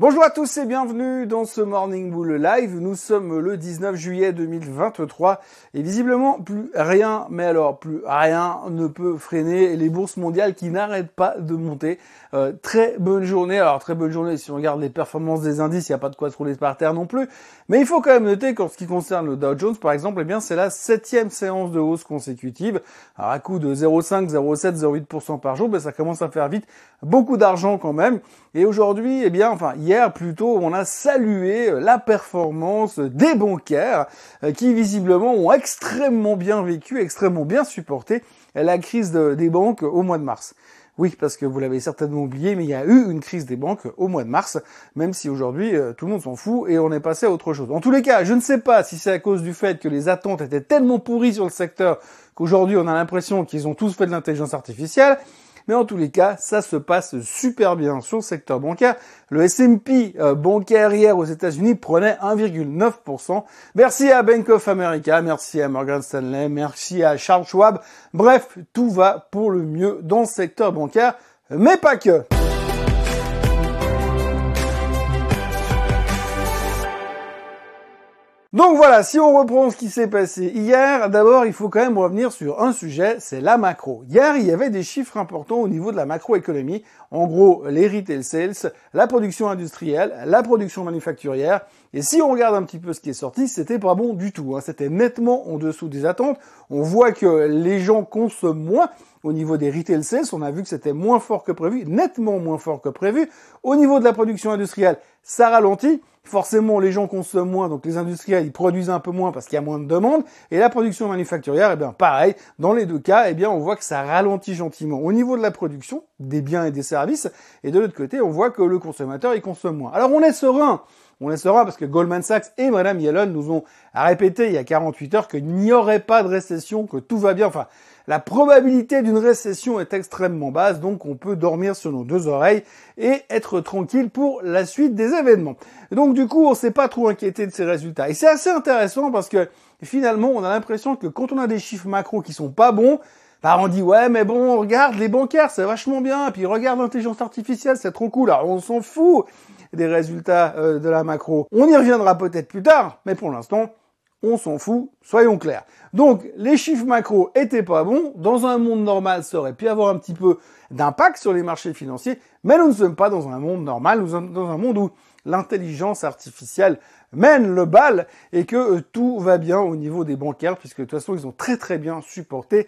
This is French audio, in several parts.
Bonjour à tous et bienvenue dans ce Morning Bull Live. Nous sommes le 19 juillet 2023 et visiblement plus rien, mais alors plus rien ne peut freiner les bourses mondiales qui n'arrêtent pas de monter. Euh, très bonne journée. Alors très bonne journée si on regarde les performances des indices, il n'y a pas de quoi se rouler par terre non plus. Mais il faut quand même noter qu'en ce qui concerne le Dow Jones par exemple, eh bien c'est la septième séance de hausse consécutive. Alors à coup de 0,5, 0,7, 0,8% par jour, ben, ça commence à faire vite beaucoup d'argent quand même. Et aujourd'hui, eh bien, enfin hier plutôt, on a salué la performance des bancaires euh, qui visiblement ont extrêmement bien vécu, extrêmement bien supporté la crise des banques au mois de mars. Oui, parce que vous l'avez certainement oublié, mais il y a eu une crise des banques au mois de mars, même si aujourd'hui euh, tout le monde s'en fout et on est passé à autre chose. En tous les cas, je ne sais pas si c'est à cause du fait que les attentes étaient tellement pourries sur le secteur qu'aujourd'hui on a l'impression qu'ils ont tous fait de l'intelligence artificielle, mais en tous les cas, ça se passe super bien sur le secteur bancaire. Le S&P euh, bancaire hier aux États-Unis prenait 1,9%. Merci à Bank of America, merci à Morgan Stanley, merci à Charles Schwab. Bref, tout va pour le mieux dans le secteur bancaire, mais pas que. Donc voilà, si on reprend ce qui s'est passé hier, d'abord il faut quand même revenir sur un sujet, c'est la macro. Hier, il y avait des chiffres importants au niveau de la macroéconomie. En gros, les retail sales, la production industrielle, la production manufacturière. Et si on regarde un petit peu ce qui est sorti, c'était pas bon du tout. Hein. C'était nettement en dessous des attentes. On voit que les gens consomment moins. Au niveau des retail sales, on a vu que c'était moins fort que prévu, nettement moins fort que prévu. Au niveau de la production industrielle, ça ralentit forcément les gens consomment moins, donc les industriels ils produisent un peu moins parce qu'il y a moins de demandes, et la production manufacturière, eh bien pareil, dans les deux cas, eh bien on voit que ça ralentit gentiment au niveau de la production des biens et des services, et de l'autre côté, on voit que le consommateur il consomme moins. Alors on est serein, on est serein parce que Goldman Sachs et Madame Yellen nous ont répété il y a 48 heures qu'il n'y aurait pas de récession, que tout va bien, enfin la probabilité d'une récession est extrêmement basse, donc on peut dormir sur nos deux oreilles et être tranquille pour la suite des événements. Donc du coup, on ne s'est pas trop inquiété de ces résultats. Et c'est assez intéressant parce que finalement, on a l'impression que quand on a des chiffres macro qui sont pas bons, on dit ouais mais bon regarde les bancaires c'est vachement bien puis regarde l'intelligence artificielle c'est trop cool alors on s'en fout des résultats euh, de la macro on y reviendra peut-être plus tard mais pour l'instant on s'en fout, soyons clairs. Donc, les chiffres macro étaient pas bons. Dans un monde normal, ça aurait pu avoir un petit peu d'impact sur les marchés financiers, mais nous ne sommes pas dans un monde normal, nous sommes dans un monde où l'intelligence artificielle mène le bal et que euh, tout va bien au niveau des bancaires, puisque de toute façon, ils ont très très bien supporté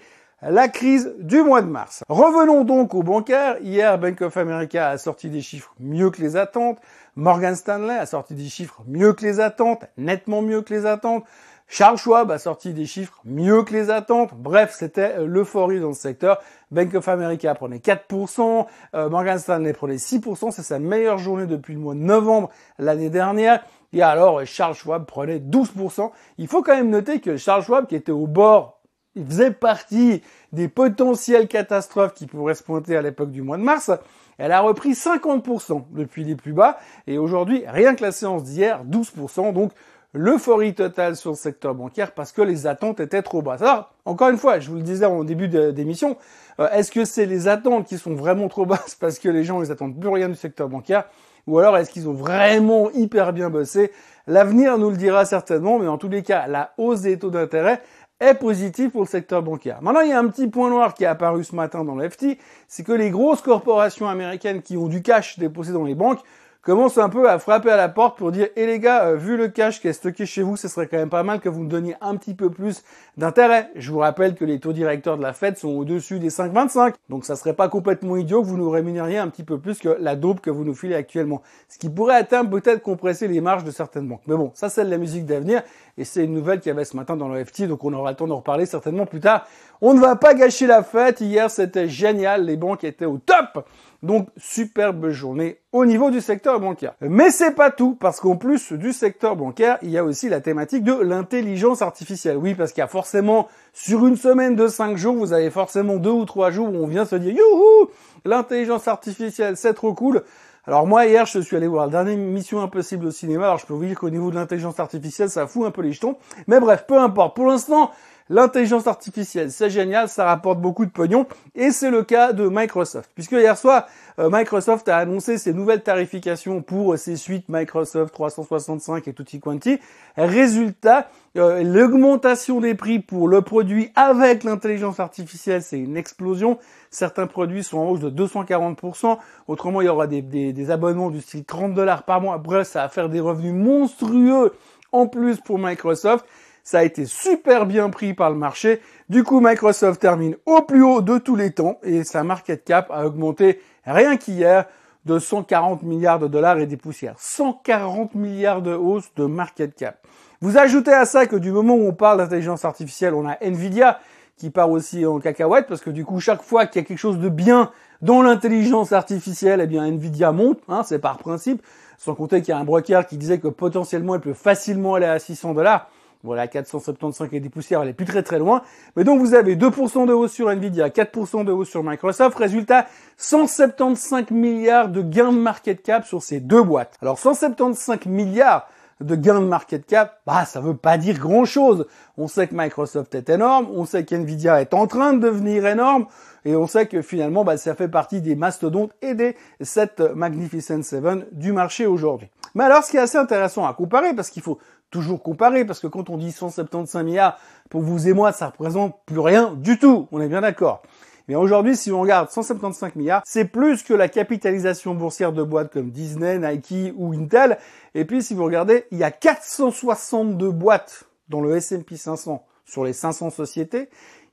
la crise du mois de mars. Revenons donc aux bancaires. Hier, Bank of America a sorti des chiffres mieux que les attentes. Morgan Stanley a sorti des chiffres mieux que les attentes, nettement mieux que les attentes. Charles Schwab a sorti des chiffres mieux que les attentes. Bref, c'était l'euphorie dans le secteur. Bank of America prenait 4%, euh, Morgan Stanley prenait 6%. C'est sa meilleure journée depuis le mois de novembre l'année dernière. Et alors, Charles Schwab prenait 12%. Il faut quand même noter que Charles Schwab, qui était au bord il faisait partie des potentielles catastrophes qui pourraient se pointer à l'époque du mois de mars. Elle a repris 50% depuis les plus bas et aujourd'hui, rien que la séance d'hier, 12%. Donc, l'euphorie totale sur le secteur bancaire parce que les attentes étaient trop basses. Alors, encore une fois, je vous le disais en début d'émission, euh, est-ce que c'est les attentes qui sont vraiment trop basses parce que les gens ils attendent plus rien du secteur bancaire? Ou alors est-ce qu'ils ont vraiment hyper bien bossé? L'avenir nous le dira certainement, mais en tous les cas, la hausse des taux d'intérêt, est positif pour le secteur bancaire. Maintenant, il y a un petit point noir qui est apparu ce matin dans le FT, c'est que les grosses corporations américaines qui ont du cash déposé dans les banques commence un peu à frapper à la porte pour dire, eh les gars, euh, vu le cash qui est stocké chez vous, ce serait quand même pas mal que vous me donniez un petit peu plus d'intérêt. Je vous rappelle que les taux directeurs de la Fed sont au-dessus des 5,25. Donc ça serait pas complètement idiot que vous nous rémunériez un petit peu plus que la dope que vous nous filez actuellement. Ce qui pourrait atteindre peut-être compresser les marges de certaines banques. Mais bon, ça c'est de la musique d'avenir et c'est une nouvelle qu'il y avait ce matin dans le donc on aura le temps d'en reparler certainement plus tard. On ne va pas gâcher la fête. Hier, c'était génial. Les banques étaient au top. Donc, superbe journée au niveau du secteur bancaire. Mais c'est pas tout, parce qu'en plus du secteur bancaire, il y a aussi la thématique de l'intelligence artificielle. Oui, parce qu'il y a forcément, sur une semaine de 5 jours, vous avez forcément deux ou trois jours où on vient se dire, youhou, l'intelligence artificielle, c'est trop cool. Alors moi hier je suis allé voir la dernière Mission Impossible au cinéma, alors je peux vous dire qu'au niveau de l'intelligence artificielle ça fout un peu les jetons, mais bref, peu importe, pour l'instant L'intelligence artificielle, c'est génial, ça rapporte beaucoup de pognon, et c'est le cas de Microsoft. Puisque hier soir, euh, Microsoft a annoncé ses nouvelles tarifications pour ses suites Microsoft 365 et Tutti Quanti. Résultat, euh, l'augmentation des prix pour le produit avec l'intelligence artificielle, c'est une explosion. Certains produits sont en hausse de 240%. Autrement, il y aura des, des abonnements du style 30 dollars par mois. Bref, ça va faire des revenus monstrueux en plus pour Microsoft. Ça a été super bien pris par le marché. Du coup, Microsoft termine au plus haut de tous les temps et sa market cap a augmenté rien qu'hier de 140 milliards de dollars et des poussières. 140 milliards de hausse de market cap. Vous ajoutez à ça que du moment où on parle d'intelligence artificielle, on a Nvidia qui part aussi en cacahuète parce que du coup, chaque fois qu'il y a quelque chose de bien dans l'intelligence artificielle, eh bien Nvidia monte, hein, c'est par principe. Sans compter qu'il y a un broker qui disait que potentiellement elle peut facilement aller à 600 dollars. Voilà, 475 et des poussières, elle est plus très très loin. Mais donc vous avez 2% de hausse sur Nvidia, 4% de hausse sur Microsoft. Résultat, 175 milliards de gains de market cap sur ces deux boîtes. Alors 175 milliards de gains de market cap, bah ça veut pas dire grand chose. On sait que Microsoft est énorme, on sait qu'Nvidia est en train de devenir énorme, et on sait que finalement bah, ça fait partie des mastodontes et des 7 Magnificent Seven du marché aujourd'hui. Mais alors ce qui est assez intéressant à comparer, parce qu'il faut toujours comparer, parce que quand on dit 175 milliards, pour vous et moi, ça représente plus rien du tout. On est bien d'accord. Mais aujourd'hui, si on regarde 175 milliards, c'est plus que la capitalisation boursière de boîtes comme Disney, Nike ou Intel. Et puis, si vous regardez, il y a 462 boîtes dans le S&P 500 sur les 500 sociétés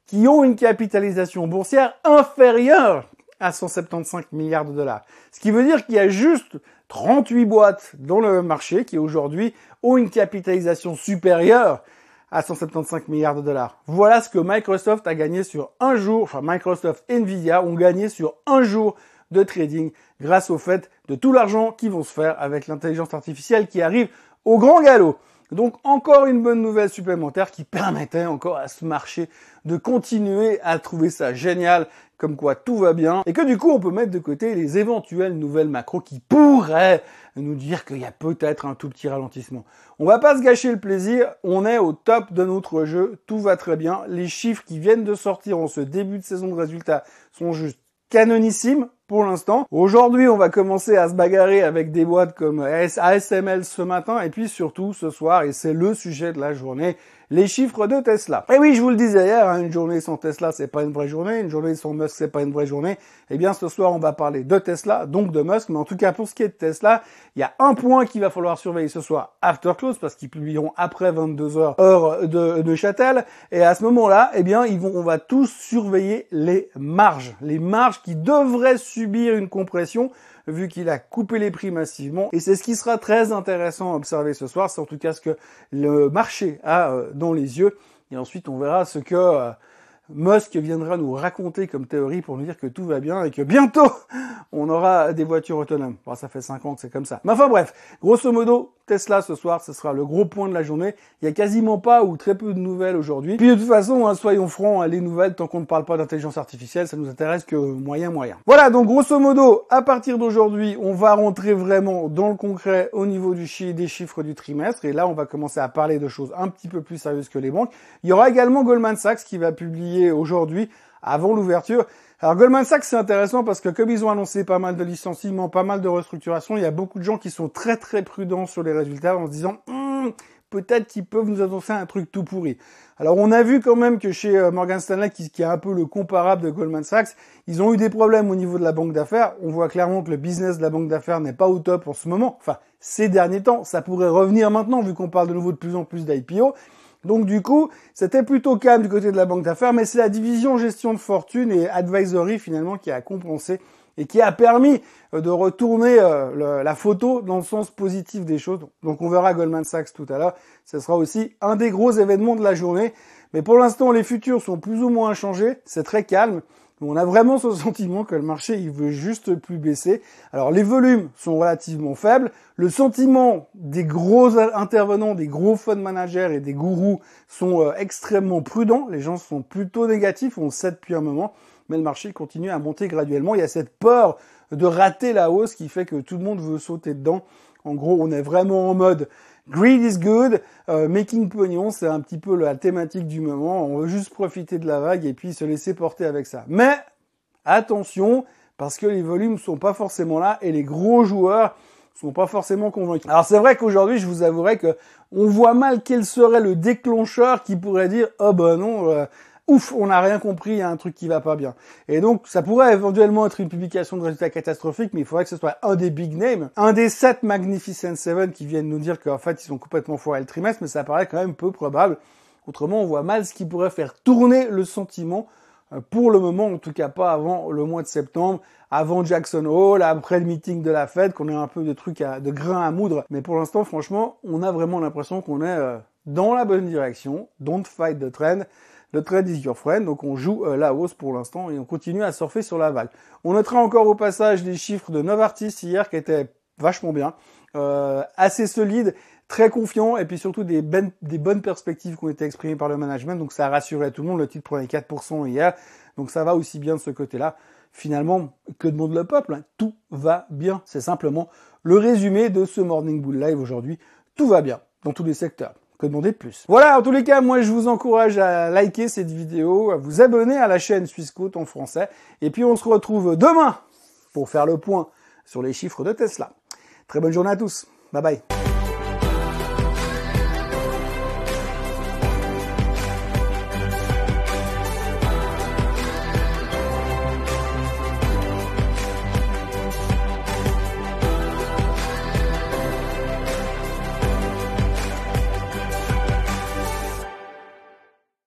qui ont une capitalisation boursière inférieure à 175 milliards de dollars. Ce qui veut dire qu'il y a juste 38 boîtes dans le marché qui aujourd'hui ont une capitalisation supérieure à 175 milliards de dollars. Voilà ce que Microsoft a gagné sur un jour, enfin Microsoft et Nvidia ont gagné sur un jour de trading grâce au fait de tout l'argent qui vont se faire avec l'intelligence artificielle qui arrive au grand galop. Donc encore une bonne nouvelle supplémentaire qui permettait encore à ce marché de continuer à trouver ça génial, comme quoi tout va bien, et que du coup on peut mettre de côté les éventuelles nouvelles macros qui pourraient nous dire qu'il y a peut-être un tout petit ralentissement. On va pas se gâcher le plaisir, on est au top de notre jeu, tout va très bien, les chiffres qui viennent de sortir en ce début de saison de résultats sont juste canonissimes pour l'instant. Aujourd'hui, on va commencer à se bagarrer avec des boîtes comme ASML ce matin et puis surtout ce soir, et c'est le sujet de la journée, les chiffres de Tesla. Et oui, je vous le disais hier, hein, une journée sans Tesla, c'est pas une vraie journée, une journée sans Musk, c'est pas une vraie journée. Eh bien, ce soir, on va parler de Tesla, donc de Musk, mais en tout cas, pour ce qui est de Tesla, il y a un point qu'il va falloir surveiller ce soir, after close, parce qu'ils publieront après 22 heures, heure de, de Châtel, et à ce moment-là, eh bien, ils vont, on va tous surveiller les marges, les marges qui devraient subir une compression, vu qu'il a coupé les prix massivement. Et c'est ce qui sera très intéressant à observer ce soir, c'est en tout cas ce que le marché a euh, dans les yeux. Et ensuite, on verra ce que euh, Musk viendra nous raconter comme théorie pour nous dire que tout va bien et que bientôt on aura des voitures autonomes. Bon, ça fait 5 ans que c'est comme ça. Mais enfin bref, grosso modo, Tesla ce soir, ce sera le gros point de la journée. Il y a quasiment pas ou très peu de nouvelles aujourd'hui. Puis de toute façon, hein, soyons francs, hein, les nouvelles, tant qu'on ne parle pas d'intelligence artificielle, ça nous intéresse que moyen moyen. Voilà, donc grosso modo, à partir d'aujourd'hui, on va rentrer vraiment dans le concret au niveau du chi des chiffres du trimestre. Et là, on va commencer à parler de choses un petit peu plus sérieuses que les banques. Il y aura également Goldman Sachs qui va publier aujourd'hui avant l'ouverture. Alors Goldman Sachs, c'est intéressant parce que comme ils ont annoncé pas mal de licenciements, pas mal de restructurations, il y a beaucoup de gens qui sont très très prudents sur les résultats en se disant hum, peut-être qu'ils peuvent nous annoncer un truc tout pourri. Alors on a vu quand même que chez euh, Morgan Stanley, qui, qui est un peu le comparable de Goldman Sachs, ils ont eu des problèmes au niveau de la banque d'affaires. On voit clairement que le business de la banque d'affaires n'est pas au top en ce moment. Enfin, ces derniers temps, ça pourrait revenir maintenant vu qu'on parle de nouveau de plus en plus d'IPO. Donc du coup, c'était plutôt calme du côté de la banque d'affaires, mais c'est la division gestion de fortune et advisory finalement qui a compensé et qui a permis euh, de retourner euh, la photo dans le sens positif des choses. Donc on verra Goldman Sachs tout à l'heure. Ce sera aussi un des gros événements de la journée. Mais pour l'instant, les futurs sont plus ou moins changés. C'est très calme. On a vraiment ce sentiment que le marché, il veut juste plus baisser. Alors, les volumes sont relativement faibles. Le sentiment des gros intervenants, des gros fund managers et des gourous sont euh, extrêmement prudents. Les gens sont plutôt négatifs. On sait depuis un moment. Mais le marché continue à monter graduellement. Il y a cette peur de rater la hausse qui fait que tout le monde veut sauter dedans. En gros, on est vraiment en mode Greed is good, euh, making pognon, c'est un petit peu la thématique du moment. On veut juste profiter de la vague et puis se laisser porter avec ça. Mais attention, parce que les volumes sont pas forcément là et les gros joueurs sont pas forcément convaincus. Alors c'est vrai qu'aujourd'hui, je vous avouerai que on voit mal quel serait le déclencheur qui pourrait dire oh ben non, euh, ouf, on n'a rien compris, il y a un truc qui va pas bien. Et donc ça pourrait éventuellement être une publication de résultats catastrophiques, mais il faudrait que ce soit un des big names, un des sept Magnificent Seven qui viennent nous dire qu'en fait ils sont complètement foirés le trimestre, mais ça paraît quand même peu probable. Autrement, on voit mal ce qui pourrait faire tourner le sentiment euh, pour le moment, en tout cas pas avant le mois de septembre, avant Jackson Hole, après le meeting de la Fed, qu'on ait un peu de trucs à, de grains à moudre. Mais pour l'instant, franchement, on a vraiment l'impression qu'on est euh, dans la bonne direction. Don't fight the trend. Le trend is your friend. Donc on joue euh, la hausse pour l'instant et on continue à surfer sur la. On notera encore au passage les chiffres de Novartis hier qui étaient vachement bien, assez solides très confiant et puis surtout des, ben, des bonnes perspectives qui ont été exprimées par le management. Donc ça a rassuré tout le monde. Le titre prenait 4% hier. Donc ça va aussi bien de ce côté-là. Finalement, que demande le peuple hein? Tout va bien. C'est simplement le résumé de ce Morning Bull Live aujourd'hui. Tout va bien dans tous les secteurs. Demander de plus Voilà, en tous les cas, moi je vous encourage à liker cette vidéo, à vous abonner à la chaîne Swissquote en français. Et puis on se retrouve demain pour faire le point sur les chiffres de Tesla. Très bonne journée à tous. Bye bye.